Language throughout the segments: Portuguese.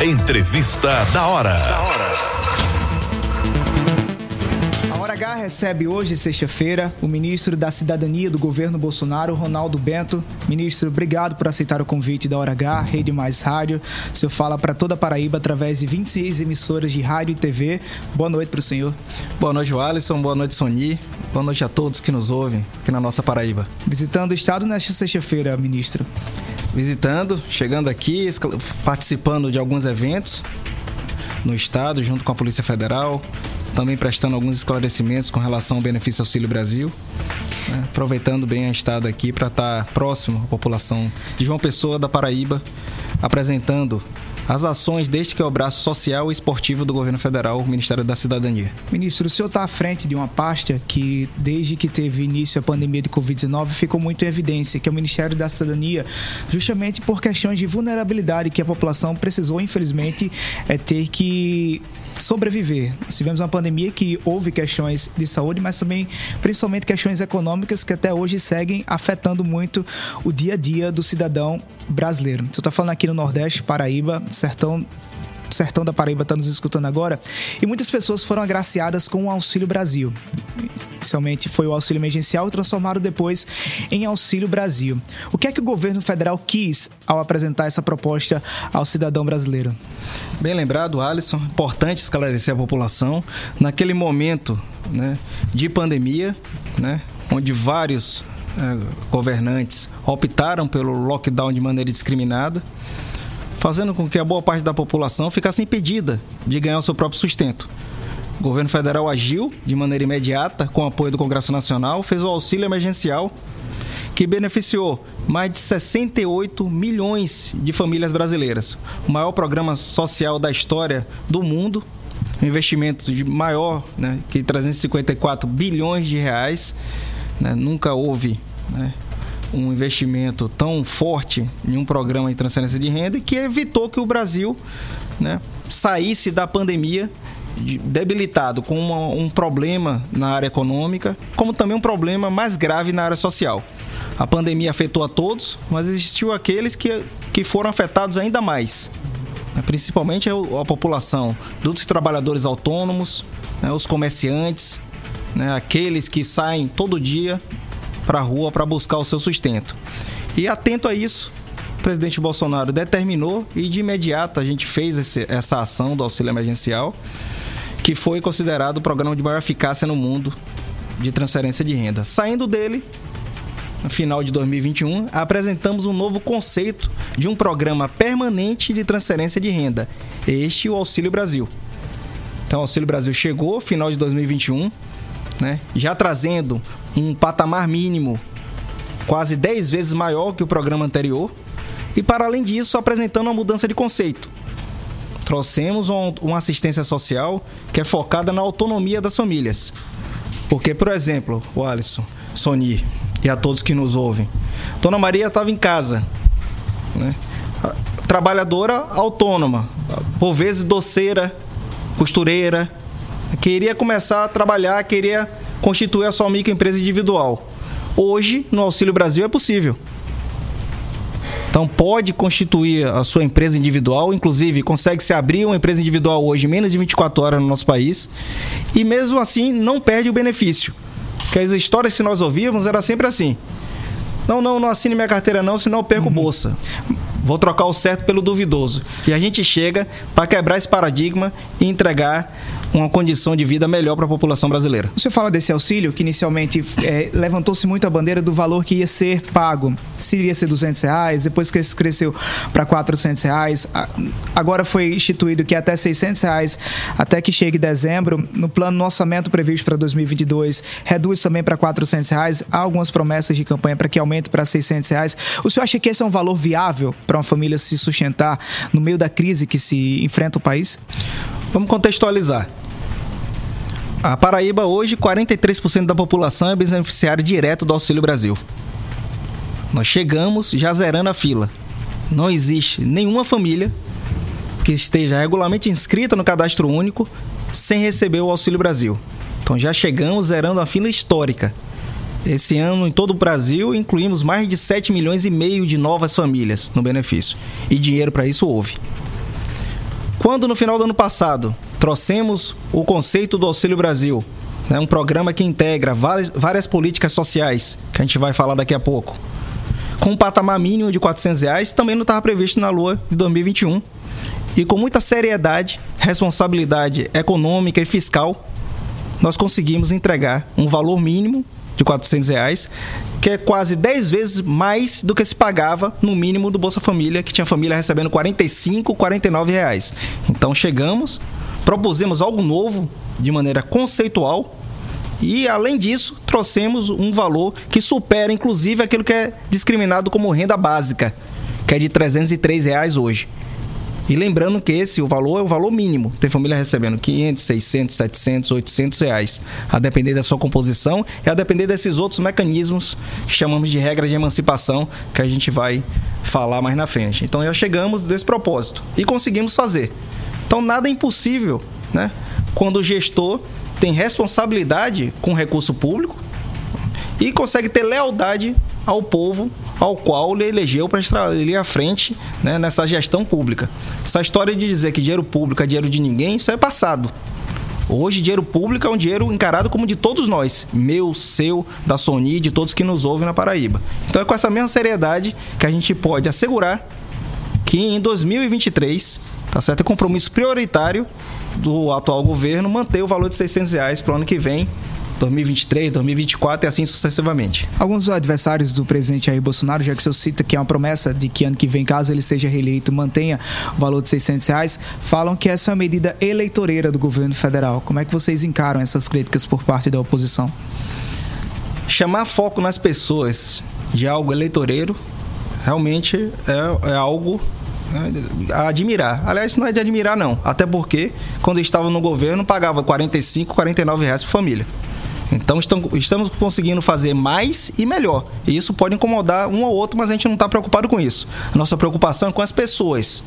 Entrevista da hora. A Hora H recebe hoje, sexta-feira, o ministro da Cidadania do governo Bolsonaro, Ronaldo Bento. Ministro, obrigado por aceitar o convite da Hora H, Rede Mais Rádio. O senhor fala para toda a Paraíba através de 26 emissoras de rádio e TV. Boa noite para o senhor. Boa noite, Alisson. Boa noite, Soni. Boa noite a todos que nos ouvem aqui na nossa Paraíba. Visitando o estado nesta sexta-feira, ministro visitando, chegando aqui, participando de alguns eventos no estado, junto com a Polícia Federal, também prestando alguns esclarecimentos com relação ao benefício Auxílio Brasil. Né? Aproveitando bem a estada aqui para estar próximo à população de João Pessoa da Paraíba, apresentando as ações desde que é o braço social e esportivo do governo federal, Ministério da Cidadania. Ministro, o senhor está à frente de uma pasta que, desde que teve início a pandemia de Covid-19, ficou muito em evidência, que é o Ministério da Cidadania, justamente por questões de vulnerabilidade que a população precisou, infelizmente, é, ter que sobreviver. Nós tivemos uma pandemia que houve questões de saúde, mas também principalmente questões econômicas que até hoje seguem afetando muito o dia a dia do cidadão brasileiro. Você está falando aqui no Nordeste, Paraíba, sertão sertão da Paraíba está nos escutando agora, e muitas pessoas foram agraciadas com o Auxílio Brasil. Inicialmente foi o auxílio emergencial transformaram depois em Auxílio Brasil. O que é que o governo federal quis ao apresentar essa proposta ao cidadão brasileiro? Bem lembrado, Alisson. Importante esclarecer a população. Naquele momento né, de pandemia, né, onde vários é, governantes optaram pelo lockdown de maneira discriminada, fazendo com que a boa parte da população ficasse impedida de ganhar o seu próprio sustento. O governo federal agiu de maneira imediata, com o apoio do Congresso Nacional, fez o auxílio emergencial, que beneficiou mais de 68 milhões de famílias brasileiras. O maior programa social da história do mundo, um investimento de maior né, que 354 bilhões de reais. Né, nunca houve né, um investimento tão forte em um programa de transferência de renda que evitou que o Brasil né, saísse da pandemia debilitado com uma, um problema na área econômica, como também um problema mais grave na área social. A pandemia afetou a todos, mas existiu aqueles que, que foram afetados ainda mais. Né, principalmente a, população dos trabalhadores autônomos, né, os comerciantes, né, aqueles que saem todo dia para a rua para buscar o seu sustento. E atento a isso, o presidente Bolsonaro determinou e de imediato a gente fez esse, essa ação do auxílio emergencial, que foi considerado o programa de maior eficácia no mundo de transferência de renda. Saindo dele, no final de 2021, apresentamos um novo conceito de um programa permanente de transferência de renda. Este o Auxílio Brasil. Então, o Auxílio Brasil chegou final de 2021, né, já trazendo um patamar mínimo quase 10 vezes maior que o programa anterior e, para além disso, apresentando uma mudança de conceito. Trouxemos uma assistência social que é focada na autonomia das famílias. Porque, por exemplo, o Alisson, Sony e a todos que nos ouvem, Dona Maria estava em casa, né? trabalhadora autônoma, por vezes doceira, costureira, queria começar a trabalhar, queria constituir a sua microempresa individual. Hoje, no Auxílio Brasil, é possível. Então, pode constituir a sua empresa individual, inclusive consegue se abrir uma empresa individual hoje em menos de 24 horas no nosso país, e mesmo assim não perde o benefício. Porque as histórias que nós ouvíamos era sempre assim: não, não, não assine minha carteira não, senão eu perco uhum. bolsa. Vou trocar o certo pelo duvidoso. E a gente chega para quebrar esse paradigma e entregar uma condição de vida melhor para a população brasileira. Você fala desse auxílio que inicialmente é, levantou-se muito a bandeira do valor que ia ser pago. Se iria ser 200 reais, depois que cresceu para 400 reais, agora foi instituído que até 600 reais, até que chegue dezembro. No plano no orçamento previsto para 2022 reduz também para 400 reais. Há algumas promessas de campanha para que aumente para 600 reais. O senhor acha que esse é um valor viável para uma família se sustentar no meio da crise que se enfrenta o país? Vamos contextualizar. A Paraíba hoje, 43% da população é beneficiária direto do Auxílio Brasil. Nós chegamos já zerando a fila. Não existe nenhuma família que esteja regularmente inscrita no cadastro único sem receber o Auxílio Brasil. Então já chegamos zerando a fila histórica. Esse ano, em todo o Brasil, incluímos mais de 7 milhões e meio de novas famílias no benefício. E dinheiro para isso houve. Quando no final do ano passado trouxemos o conceito do Auxílio Brasil, né, um programa que integra várias, várias políticas sociais, que a gente vai falar daqui a pouco, com um patamar mínimo de 400 reais, também não estava previsto na lua de 2021. E com muita seriedade, responsabilidade econômica e fiscal, nós conseguimos entregar um valor mínimo de 400 reais, que é quase 10 vezes mais do que se pagava no mínimo do Bolsa Família, que tinha família recebendo 45, 49 reais. Então chegamos, propusemos algo novo de maneira conceitual e, além disso, trouxemos um valor que supera, inclusive, aquilo que é discriminado como renda básica, que é de 303 reais hoje. E lembrando que esse o valor é o valor mínimo. Tem família recebendo 500, 600, 700, 800 reais. A depender da sua composição e a depender desses outros mecanismos que chamamos de regra de emancipação, que a gente vai falar mais na frente. Então já chegamos desse propósito e conseguimos fazer. Então nada é impossível, né? Quando o gestor tem responsabilidade com o recurso público e consegue ter lealdade ao povo ao qual ele elegeu para estar ali à frente né, nessa gestão pública. Essa história de dizer que dinheiro público é dinheiro de ninguém, isso é passado. Hoje, dinheiro público é um dinheiro encarado como de todos nós, meu, seu, da Sony, de todos que nos ouvem na Paraíba. Então é com essa mesma seriedade que a gente pode assegurar que em 2023, tá certo, é compromisso prioritário do atual governo manter o valor de 600 reais para o ano que vem 2023, 2024 e assim sucessivamente. Alguns adversários do presidente Jair Bolsonaro, já que o senhor cita que é uma promessa de que ano que vem, caso ele seja reeleito, mantenha o valor de 600 reais, falam que essa é uma medida eleitoreira do governo federal. Como é que vocês encaram essas críticas por parte da oposição? Chamar foco nas pessoas de algo eleitoreiro realmente é, é algo né, a admirar. Aliás, não é de admirar, não. Até porque, quando estava no governo, pagava 45, 49 reais por família. Então estamos conseguindo fazer mais e melhor. E isso pode incomodar um ou outro, mas a gente não está preocupado com isso. A nossa preocupação é com as pessoas.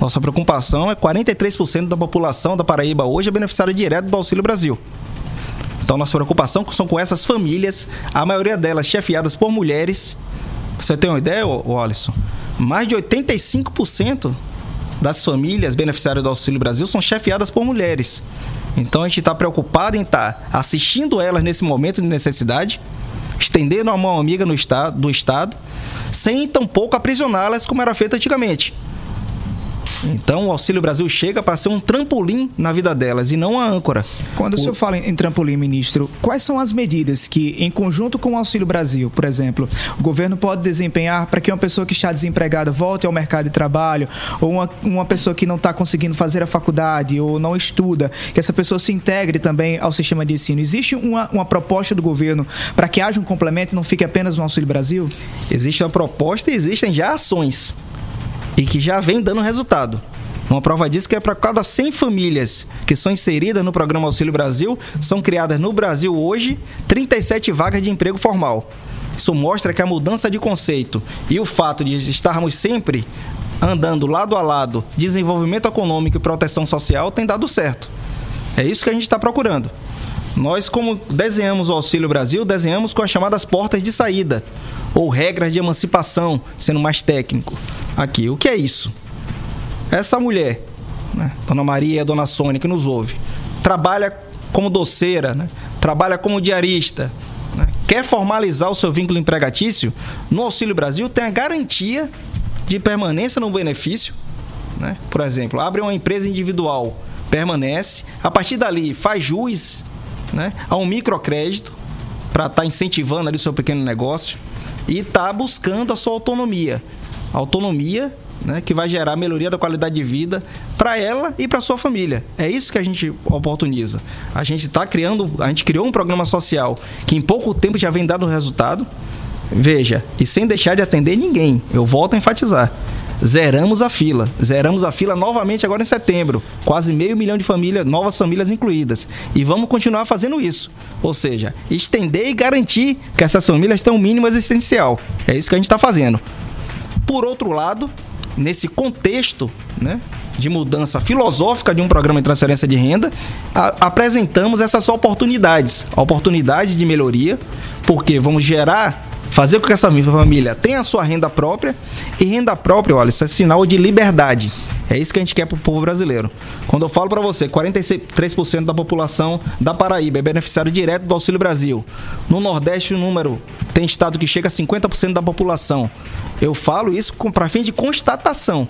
Nossa preocupação é 43% da população da Paraíba hoje é beneficiária direto do Auxílio Brasil. Então nossa preocupação são com essas famílias, a maioria delas chefiadas por mulheres. Você tem uma ideia, Alisson? Mais de 85% das famílias beneficiárias do Auxílio Brasil são chefiadas por mulheres. Então a gente está preocupado em estar tá assistindo elas nesse momento de necessidade, estendendo a mão amiga no estado, do Estado, sem tampouco aprisioná-las como era feito antigamente. Então o Auxílio Brasil chega para ser um trampolim na vida delas e não a âncora. Quando o, o senhor fala em trampolim, ministro, quais são as medidas que, em conjunto com o Auxílio Brasil, por exemplo, o governo pode desempenhar para que uma pessoa que está desempregada volte ao mercado de trabalho, ou uma, uma pessoa que não está conseguindo fazer a faculdade ou não estuda, que essa pessoa se integre também ao sistema de ensino? Existe uma, uma proposta do governo para que haja um complemento e não fique apenas no Auxílio Brasil? Existe uma proposta e existem já ações e que já vem dando resultado. Uma prova disso que é para cada 100 famílias que são inseridas no programa Auxílio Brasil, são criadas no Brasil hoje 37 vagas de emprego formal. Isso mostra que a mudança de conceito e o fato de estarmos sempre andando lado a lado, desenvolvimento econômico e proteção social tem dado certo. É isso que a gente está procurando. Nós, como desenhamos o Auxílio Brasil, desenhamos com as chamadas portas de saída, ou regras de emancipação, sendo mais técnico. Aqui, o que é isso? Essa mulher, né, Dona Maria e Dona Sônia, que nos ouve, trabalha como doceira, né, trabalha como diarista, né, quer formalizar o seu vínculo empregatício, no Auxílio Brasil tem a garantia de permanência no benefício. Né? Por exemplo, abre uma empresa individual, permanece, a partir dali faz jus né, a um microcrédito para estar tá incentivando ali o seu pequeno negócio e está buscando a sua autonomia. Autonomia né, que vai gerar melhoria da qualidade de vida para ela e para sua família. É isso que a gente oportuniza. A gente está criando, a gente criou um programa social que em pouco tempo já vem dando resultado. Veja, e sem deixar de atender ninguém. Eu volto a enfatizar zeramos a fila. Zeramos a fila novamente agora em setembro. Quase meio milhão de famílias, novas famílias incluídas. E vamos continuar fazendo isso. Ou seja, estender e garantir que essas famílias têm um mínimo existencial. É isso que a gente está fazendo. Por outro lado, nesse contexto né, de mudança filosófica de um programa de transferência de renda, a, apresentamos essas oportunidades. Oportunidades de melhoria, porque vamos gerar fazer com que essa família tenha a sua renda própria. E renda própria, olha, isso é sinal de liberdade. É isso que a gente quer para o povo brasileiro. Quando eu falo para você, 43% da população da Paraíba é beneficiário direto do Auxílio Brasil. No Nordeste, o número tem estado que chega a 50% da população. Eu falo isso para fim de constatação.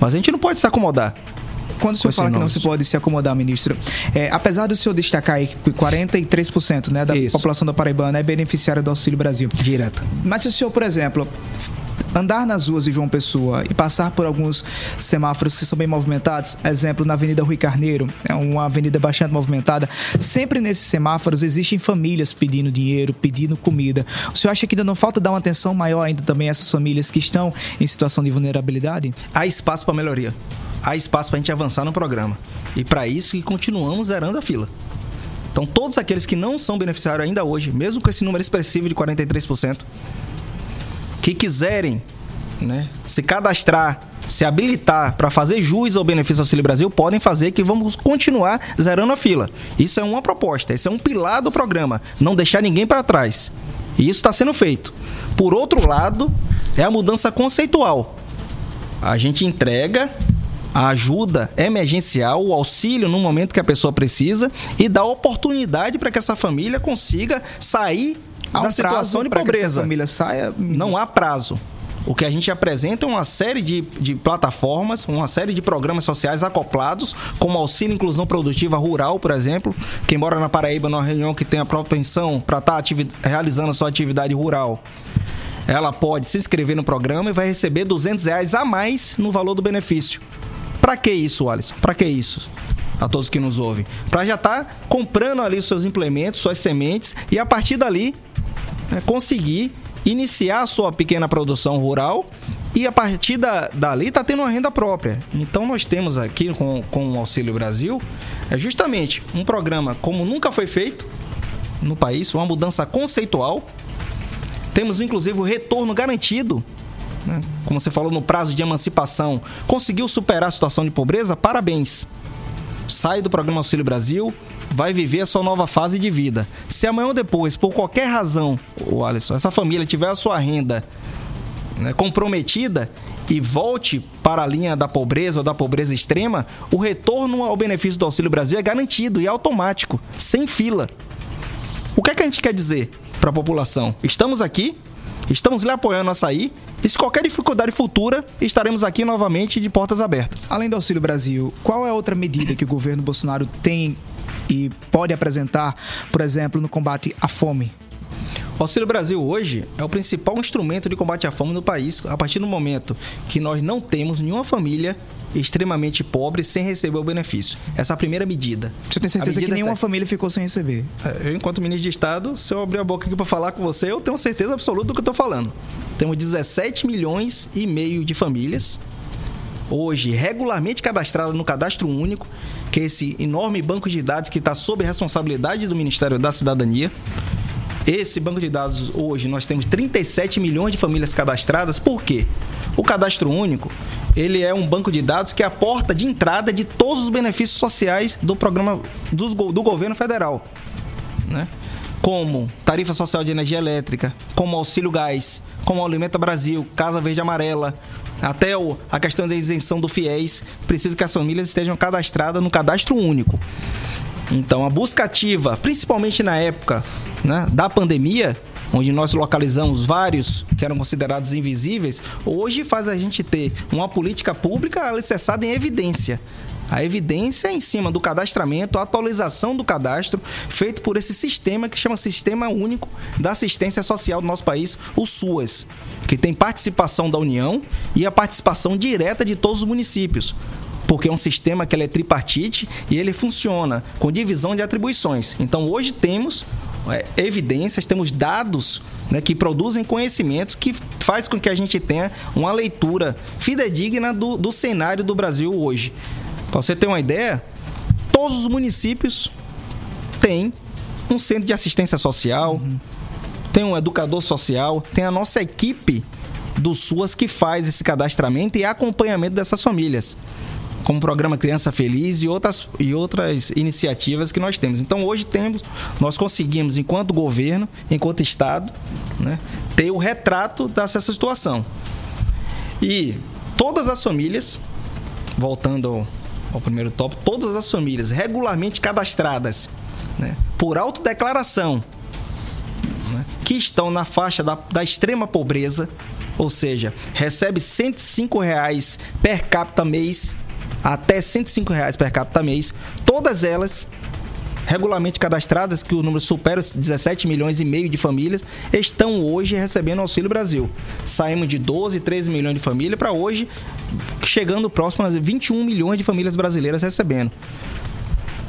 Mas a gente não pode se acomodar. Quando o senhor fala que não se pode se acomodar, ministro, é, apesar do senhor destacar aí que 43% né, da Isso. população da Paraibana é beneficiária do Auxílio Brasil. Direto. Mas se o senhor, por exemplo, andar nas ruas de João Pessoa e passar por alguns semáforos que são bem movimentados, exemplo, na Avenida Rui Carneiro, é uma avenida bastante movimentada, sempre nesses semáforos existem famílias pedindo dinheiro, pedindo comida. O senhor acha que ainda não falta dar uma atenção maior ainda também a essas famílias que estão em situação de vulnerabilidade? Há espaço para melhoria há espaço para a gente avançar no programa. E para isso que continuamos zerando a fila. Então, todos aqueles que não são beneficiários ainda hoje, mesmo com esse número expressivo de 43%, que quiserem né, se cadastrar, se habilitar para fazer jus ao benefício Auxílio Brasil, podem fazer que vamos continuar zerando a fila. Isso é uma proposta, esse é um pilar do programa, não deixar ninguém para trás. E isso está sendo feito. Por outro lado, é a mudança conceitual. A gente entrega a ajuda emergencial, o auxílio no momento que a pessoa precisa e dá oportunidade para que essa família consiga sair há da um situação de pobreza. Família saia. Não há prazo. O que a gente apresenta é uma série de, de plataformas, uma série de programas sociais acoplados, como auxílio inclusão produtiva rural, por exemplo. Quem mora na Paraíba, numa reunião que tem a propensão para estar tá realizando a sua atividade rural, ela pode se inscrever no programa e vai receber 200 reais a mais no valor do benefício. Para que isso, Alisson? Para que isso? A todos que nos ouvem. Para já estar tá comprando ali os seus implementos, suas sementes e a partir dali né, conseguir iniciar a sua pequena produção rural e a partir da, dali está tendo uma renda própria. Então nós temos aqui com, com o Auxílio Brasil é justamente um programa como nunca foi feito no país, uma mudança conceitual. Temos inclusive o retorno garantido né? como você falou, no prazo de emancipação, conseguiu superar a situação de pobreza, parabéns. Sai do programa Auxílio Brasil, vai viver a sua nova fase de vida. Se amanhã ou depois, por qualquer razão, o Alisson, essa família tiver a sua renda né, comprometida e volte para a linha da pobreza ou da pobreza extrema, o retorno ao benefício do Auxílio Brasil é garantido e automático, sem fila. O que é que a gente quer dizer para a população? Estamos aqui, estamos lhe apoiando a sair e se qualquer dificuldade futura, estaremos aqui novamente de portas abertas. Além do Auxílio Brasil, qual é outra medida que o governo Bolsonaro tem e pode apresentar, por exemplo, no combate à fome? O Auxílio Brasil hoje é o principal instrumento de combate à fome no país, a partir do momento que nós não temos nenhuma família extremamente pobre sem receber o benefício. Essa é a primeira medida. Você tem certeza que é nenhuma é... família ficou sem receber? É, eu, enquanto ministro de Estado, se eu abrir a boca aqui para falar com você, eu tenho certeza absoluta do que eu estou falando. Temos 17 milhões e meio de famílias hoje regularmente cadastradas no cadastro único, que é esse enorme banco de dados que está sob responsabilidade do Ministério da Cidadania. Esse banco de dados hoje nós temos 37 milhões de famílias cadastradas. Por quê? O cadastro único ele é um banco de dados que é a porta de entrada de todos os benefícios sociais do programa do, do governo federal, né? Como tarifa social de energia elétrica, como auxílio gás, como Alimenta Brasil, Casa Verde Amarela, até a questão da isenção do FIES, precisa que as famílias estejam cadastradas no cadastro único. Então, a busca ativa, principalmente na época né, da pandemia, onde nós localizamos vários que eram considerados invisíveis, hoje faz a gente ter uma política pública alicerçada em evidência. A evidência em cima do cadastramento, a atualização do cadastro, feito por esse sistema que chama Sistema Único da Assistência Social do nosso país, o SUAS, que tem participação da União e a participação direta de todos os municípios porque é um sistema que é tripartite e ele funciona com divisão de atribuições. Então hoje temos é, evidências, temos dados né, que produzem conhecimentos que faz com que a gente tenha uma leitura fidedigna do, do cenário do Brasil hoje. Para você ter uma ideia, todos os municípios têm um centro de assistência social, uhum. tem um educador social, tem a nossa equipe do SUAS que faz esse cadastramento e acompanhamento dessas famílias como o programa Criança Feliz e outras, e outras iniciativas que nós temos. Então hoje temos, nós conseguimos, enquanto governo, enquanto Estado, né, ter o retrato dessa situação. E todas as famílias voltando ao, ao primeiro tópico, todas as famílias regularmente cadastradas né, por autodeclaração né, que estão na faixa da, da extrema pobreza, ou seja, recebe 105 reais per capita mês, até 105 reais per capita mês, todas elas regularmente cadastradas, que o número supera os 17 milhões e meio de famílias, estão hoje recebendo Auxílio Brasil. Saímos de 12, 13 milhões de famílias para hoje, chegando próximo a 21 milhões de famílias brasileiras recebendo.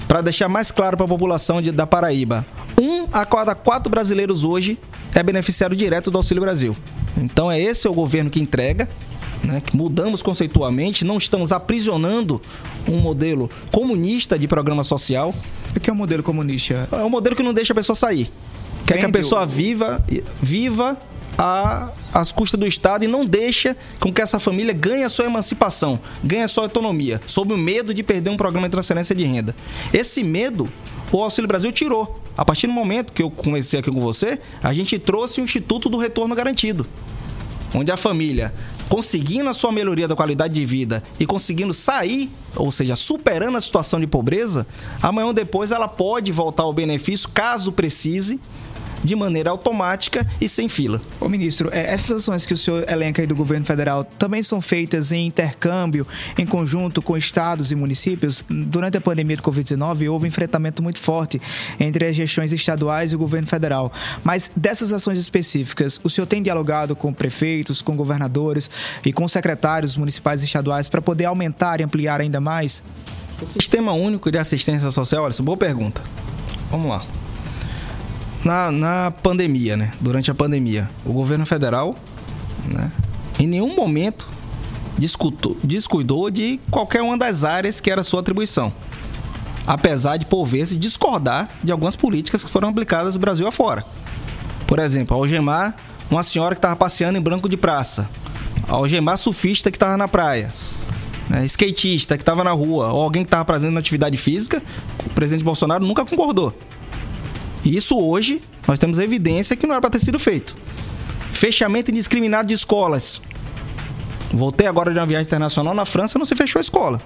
Para deixar mais claro para a população de, da Paraíba, um a cada quatro brasileiros hoje é beneficiário direto do Auxílio Brasil. Então é esse o governo que entrega, né, que mudamos conceitualmente, não estamos aprisionando um modelo comunista de programa social. O que é um modelo comunista? É um modelo que não deixa a pessoa sair. Quer que a pessoa viva, viva a, às custas do Estado e não deixa com que essa família ganhe a sua emancipação, ganhe a sua autonomia, sob o medo de perder um programa de transferência de renda. Esse medo o Auxílio Brasil tirou. A partir do momento que eu comecei aqui com você, a gente trouxe o Instituto do Retorno Garantido, onde a família, conseguindo a sua melhoria da qualidade de vida e conseguindo sair, ou seja, superando a situação de pobreza, amanhã ou depois ela pode voltar ao benefício caso precise de maneira automática e sem fila. Ô ministro, é, essas ações que o senhor elenca aí do governo federal também são feitas em intercâmbio, em conjunto com estados e municípios? Durante a pandemia do Covid-19 houve um enfrentamento muito forte entre as gestões estaduais e o governo federal. Mas dessas ações específicas, o senhor tem dialogado com prefeitos, com governadores e com secretários municipais e estaduais para poder aumentar e ampliar ainda mais? O Sistema Único de Assistência Social, olha, essa é boa pergunta. Vamos lá na, na pandemia, né? Durante a pandemia, o governo federal, né? Em nenhum momento discutou, descuidou de qualquer uma das áreas que era sua atribuição. Apesar de, por vezes, discordar de algumas políticas que foram aplicadas no Brasil afora. Por exemplo, algemar uma senhora que estava passeando em branco de praça. Algemar surfista que estava na praia. Né? Skatista que estava na rua. Ou alguém que estava fazendo atividade física. O presidente Bolsonaro nunca concordou. Isso hoje nós temos evidência que não era para ter sido feito. Fechamento indiscriminado de escolas. Voltei agora de uma viagem internacional na França, não se fechou a escola.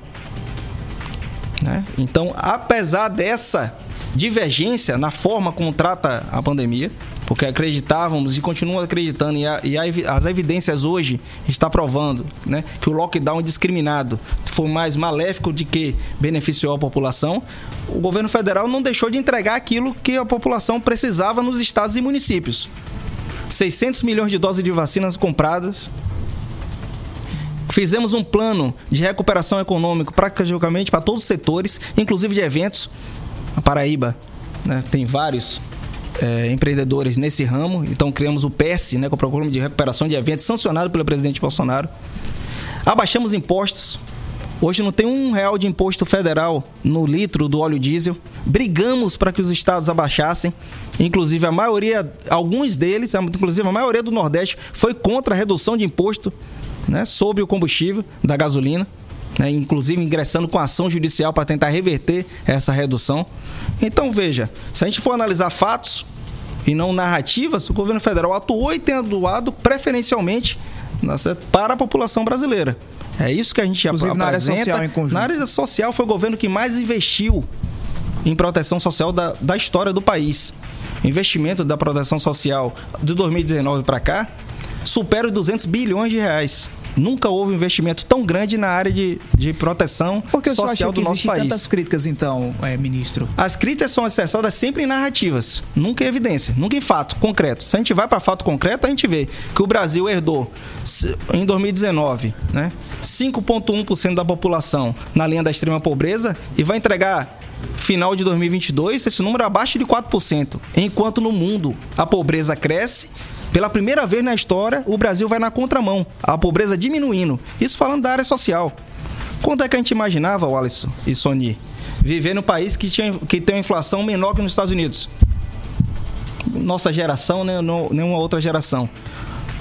Né? Então, apesar dessa divergência na forma como trata a pandemia, porque acreditávamos e continuam acreditando, e, a, e a, as evidências hoje estão provando né, que o lockdown indiscriminado foi mais maléfico de que beneficiou a população. O governo federal não deixou de entregar aquilo que a população precisava nos estados e municípios. 600 milhões de doses de vacinas compradas, Fizemos um plano de recuperação econômica praticamente para todos os setores, inclusive de eventos. A Paraíba né, tem vários é, empreendedores nesse ramo. Então criamos o PES, né, que é o Programa de Recuperação de Eventos, sancionado pelo presidente Bolsonaro. Abaixamos impostos. Hoje não tem um real de imposto federal no litro do óleo diesel. Brigamos para que os estados abaixassem. Inclusive, a maioria, alguns deles, inclusive a maioria do Nordeste, foi contra a redução de imposto né, sobre o combustível da gasolina. Né, inclusive ingressando com ação judicial para tentar reverter essa redução. Então veja, se a gente for analisar fatos e não narrativas, o governo federal atuou e tem atuado preferencialmente para a população brasileira. É isso que a gente Inclusive, apresenta. Na área social, em conjunto. Na área social foi o governo que mais investiu em proteção social da, da história do país. O investimento da proteção social de 2019 para cá supera os 200 bilhões de reais. Nunca houve investimento tão grande na área de, de proteção Porque social do nosso país. tantas críticas, então, é, ministro? As críticas são acessadas sempre em narrativas, nunca em evidência, nunca em fato concreto. Se a gente vai para fato concreto, a gente vê que o Brasil herdou, em 2019, né, 5,1% da população na linha da extrema pobreza e vai entregar final de 2022 esse número abaixo de 4%, enquanto no mundo a pobreza cresce pela primeira vez na história, o Brasil vai na contramão, a pobreza diminuindo. Isso falando da área social. Quanto é que a gente imaginava, Wallace e Sony, viver num país que, tinha, que tem uma inflação menor que nos Estados Unidos? Nossa geração, né? nenhuma outra geração.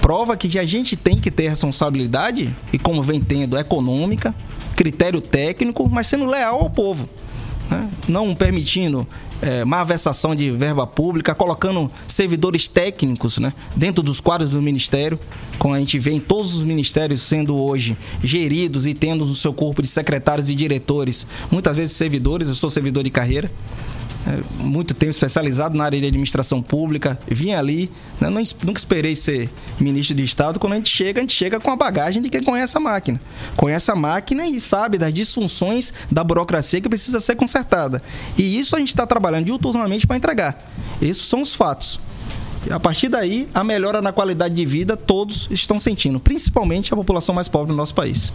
Prova que a gente tem que ter responsabilidade, e como vem tendo, econômica, critério técnico, mas sendo leal ao povo. né? não permitindo é, malversação de verba pública, colocando servidores técnicos né, dentro dos quadros do Ministério, como a gente vê em todos os ministérios sendo hoje geridos e tendo no seu corpo de secretários e diretores, muitas vezes servidores, eu sou servidor de carreira, muito tempo especializado na área de administração pública, vim ali, né? Nunca esperei ser ministro de Estado. Quando a gente chega, a gente chega com a bagagem de quem conhece a máquina. Conhece a máquina e sabe das disfunções da burocracia que precisa ser consertada. E isso a gente está trabalhando diuturnamente para entregar. Esses são os fatos. A partir daí, a melhora na qualidade de vida todos estão sentindo, principalmente a população mais pobre do nosso país.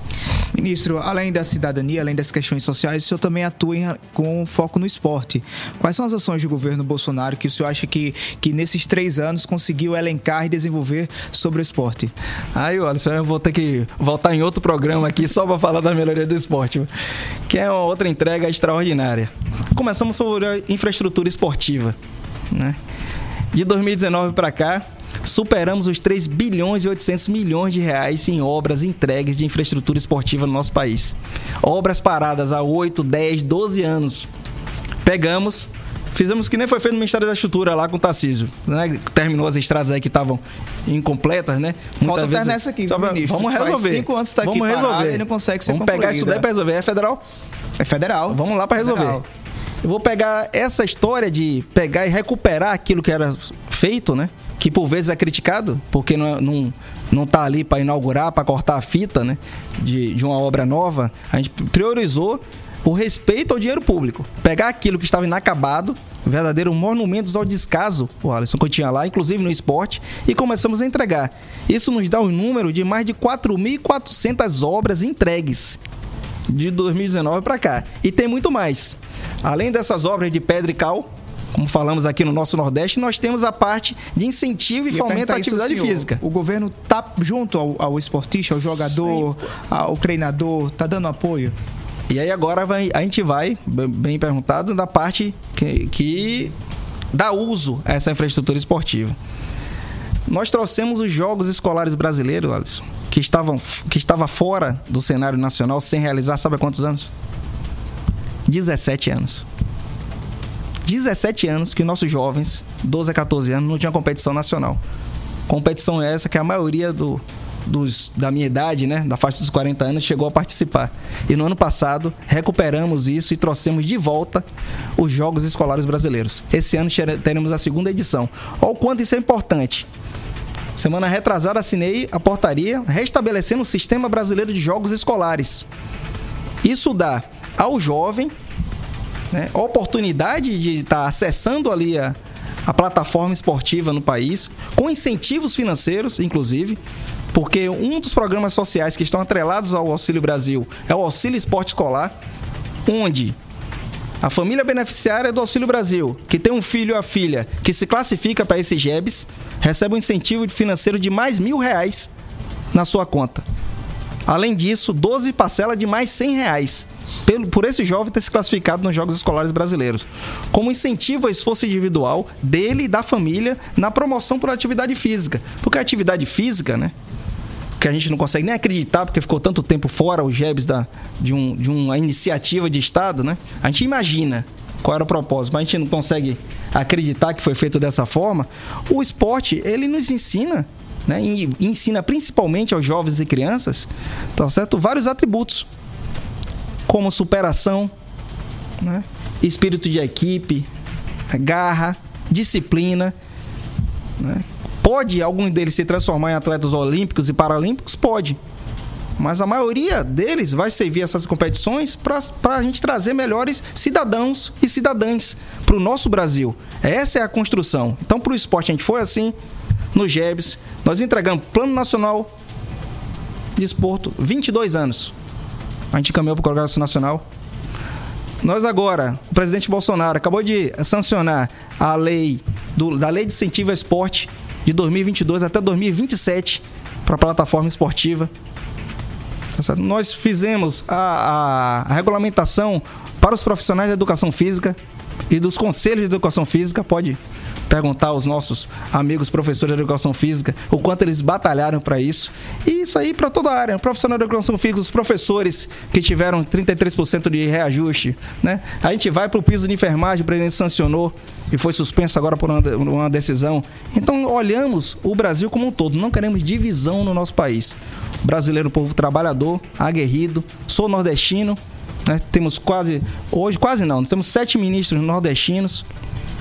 Ministro, além da cidadania, além das questões sociais, o senhor também atua em, com foco no esporte. Quais são as ações do governo Bolsonaro que o senhor acha que, que nesses três anos conseguiu elencar e desenvolver sobre o esporte? Aí, olha, eu vou ter que voltar em outro programa aqui só para falar da melhoria do esporte, que é uma outra entrega extraordinária. Começamos sobre a infraestrutura esportiva, né? De 2019 para cá, superamos os 3 bilhões e 800 milhões de reais em obras entregues de infraestrutura esportiva no nosso país. Obras paradas há 8, 10, 12 anos. Pegamos, fizemos que nem foi feito no Ministério da Estrutura lá com o Tarcísio. Né? Terminou as estradas aí que estavam incompletas, né? Muitas Falta vezes... nessa aqui, Só pra... Vamos resolver. cinco anos tá Vamos aqui resolver. e não consegue ser Vamos pegar isso daí para resolver. É federal? É federal. Vamos lá para resolver. Federal. Eu vou pegar essa história de pegar e recuperar aquilo que era feito, né? Que por vezes é criticado, porque não, não, não tá ali para inaugurar, para cortar a fita, né? De, de uma obra nova. A gente priorizou o respeito ao dinheiro público. Pegar aquilo que estava inacabado, verdadeiro monumentos ao descaso, o Alisson que eu tinha lá, inclusive no esporte, e começamos a entregar. Isso nos dá um número de mais de 4.400 obras entregues de 2019 para cá. E tem muito mais. Além dessas obras de pedra e cal, como falamos aqui no nosso Nordeste, nós temos a parte de incentivo e, fomento à atividade senhor, física. O governo está junto ao, ao, esportista, ao jogador, ao treinador, está dando apoio? E aí agora vai, a gente vai, bem perguntado, da parte que, que dá uso a essa infraestrutura esportiva. Nós trouxemos os Jogos Escolares Brasileiros, Alisson, que, estavam, que estava fora do cenário nacional sem realizar, sabe há quantos anos? 17 anos. 17 anos que nossos jovens, 12 a 14 anos, não tinham competição nacional. Competição essa que a maioria do, dos, da minha idade, né, da faixa dos 40 anos, chegou a participar. E no ano passado, recuperamos isso e trouxemos de volta os Jogos Escolares Brasileiros. Esse ano teremos a segunda edição. Olha o quanto isso é importante. Semana retrasada, assinei a portaria restabelecendo o Sistema Brasileiro de Jogos Escolares. Isso dá ao jovem né, oportunidade de estar tá acessando ali a, a plataforma esportiva no país, com incentivos financeiros, inclusive, porque um dos programas sociais que estão atrelados ao Auxílio Brasil é o Auxílio Esporte Escolar, onde a família beneficiária do Auxílio Brasil, que tem um filho ou a filha que se classifica para esse GEBS, recebe um incentivo financeiro de mais mil reais na sua conta. Além disso, 12 parcelas de mais 100 reais por esse jovem ter se classificado nos Jogos Escolares Brasileiros, como incentivo ao esforço individual dele e da família na promoção por atividade física. Porque a atividade física, né? Que a gente não consegue nem acreditar, porque ficou tanto tempo fora o GEBS da, de, um, de uma iniciativa de Estado, né? A gente imagina qual era o propósito, mas a gente não consegue acreditar que foi feito dessa forma. O esporte, ele nos ensina né, e ensina principalmente aos jovens e crianças, tá certo? Vários atributos como superação, né? espírito de equipe, garra, disciplina. Né? Pode algum deles se transformar em atletas olímpicos e paralímpicos? Pode. Mas a maioria deles vai servir essas competições para a gente trazer melhores cidadãos e cidadãs para o nosso Brasil. Essa é a construção. Então, para o esporte, a gente foi assim no GEBS. Nós entregamos Plano Nacional de Esporto, 22 anos a gente caminhou para o Congresso Nacional. Nós agora, o presidente Bolsonaro acabou de sancionar a lei do, da Lei de Incentivo ao Esporte de 2022 até 2027 para a plataforma esportiva. Tá Nós fizemos a, a, a regulamentação para os profissionais da educação física, e dos conselhos de educação física, pode perguntar aos nossos amigos professores de educação física o quanto eles batalharam para isso. E isso aí para toda a área. Profissional de educação física, os professores que tiveram 33% de reajuste. Né? A gente vai para o piso de enfermagem, o presidente sancionou e foi suspenso agora por uma decisão. Então olhamos o Brasil como um todo, não queremos divisão no nosso país. Brasileiro, povo trabalhador, aguerrido, sou nordestino, né? temos quase, hoje quase não, temos sete ministros nordestinos.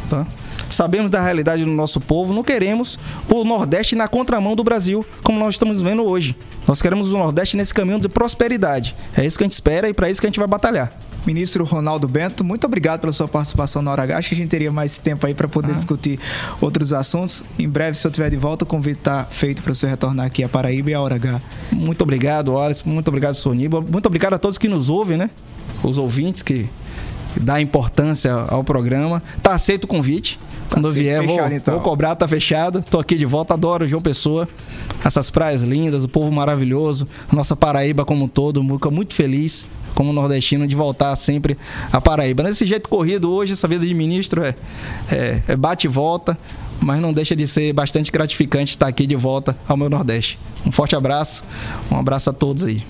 Tá? Sabemos da realidade do nosso povo, não queremos o Nordeste na contramão do Brasil, como nós estamos vendo hoje. Nós queremos o Nordeste nesse caminho de prosperidade. É isso que a gente espera e para isso que a gente vai batalhar. Ministro Ronaldo Bento, muito obrigado pela sua participação na Hora H. Acho que a gente teria mais tempo aí para poder ah. discutir outros assuntos. Em breve, se eu estiver de volta, o convite está feito para você retornar aqui a Paraíba e a Hora H. Muito obrigado, Wallace. Muito obrigado, Soníbal. Muito obrigado a todos que nos ouvem, né? Os ouvintes que dá importância ao programa. Tá aceito o convite. Quando tá vier, fechado, vou, então. vou cobrar, tá fechado. Tô aqui de volta, adoro João Pessoa. Essas praias lindas, o povo maravilhoso, nossa Paraíba como um todo, Muca muito feliz como nordestino de voltar sempre a Paraíba. Nesse jeito corrido hoje, essa vida de ministro é, é, é bate e volta, mas não deixa de ser bastante gratificante estar aqui de volta ao meu Nordeste. Um forte abraço, um abraço a todos aí.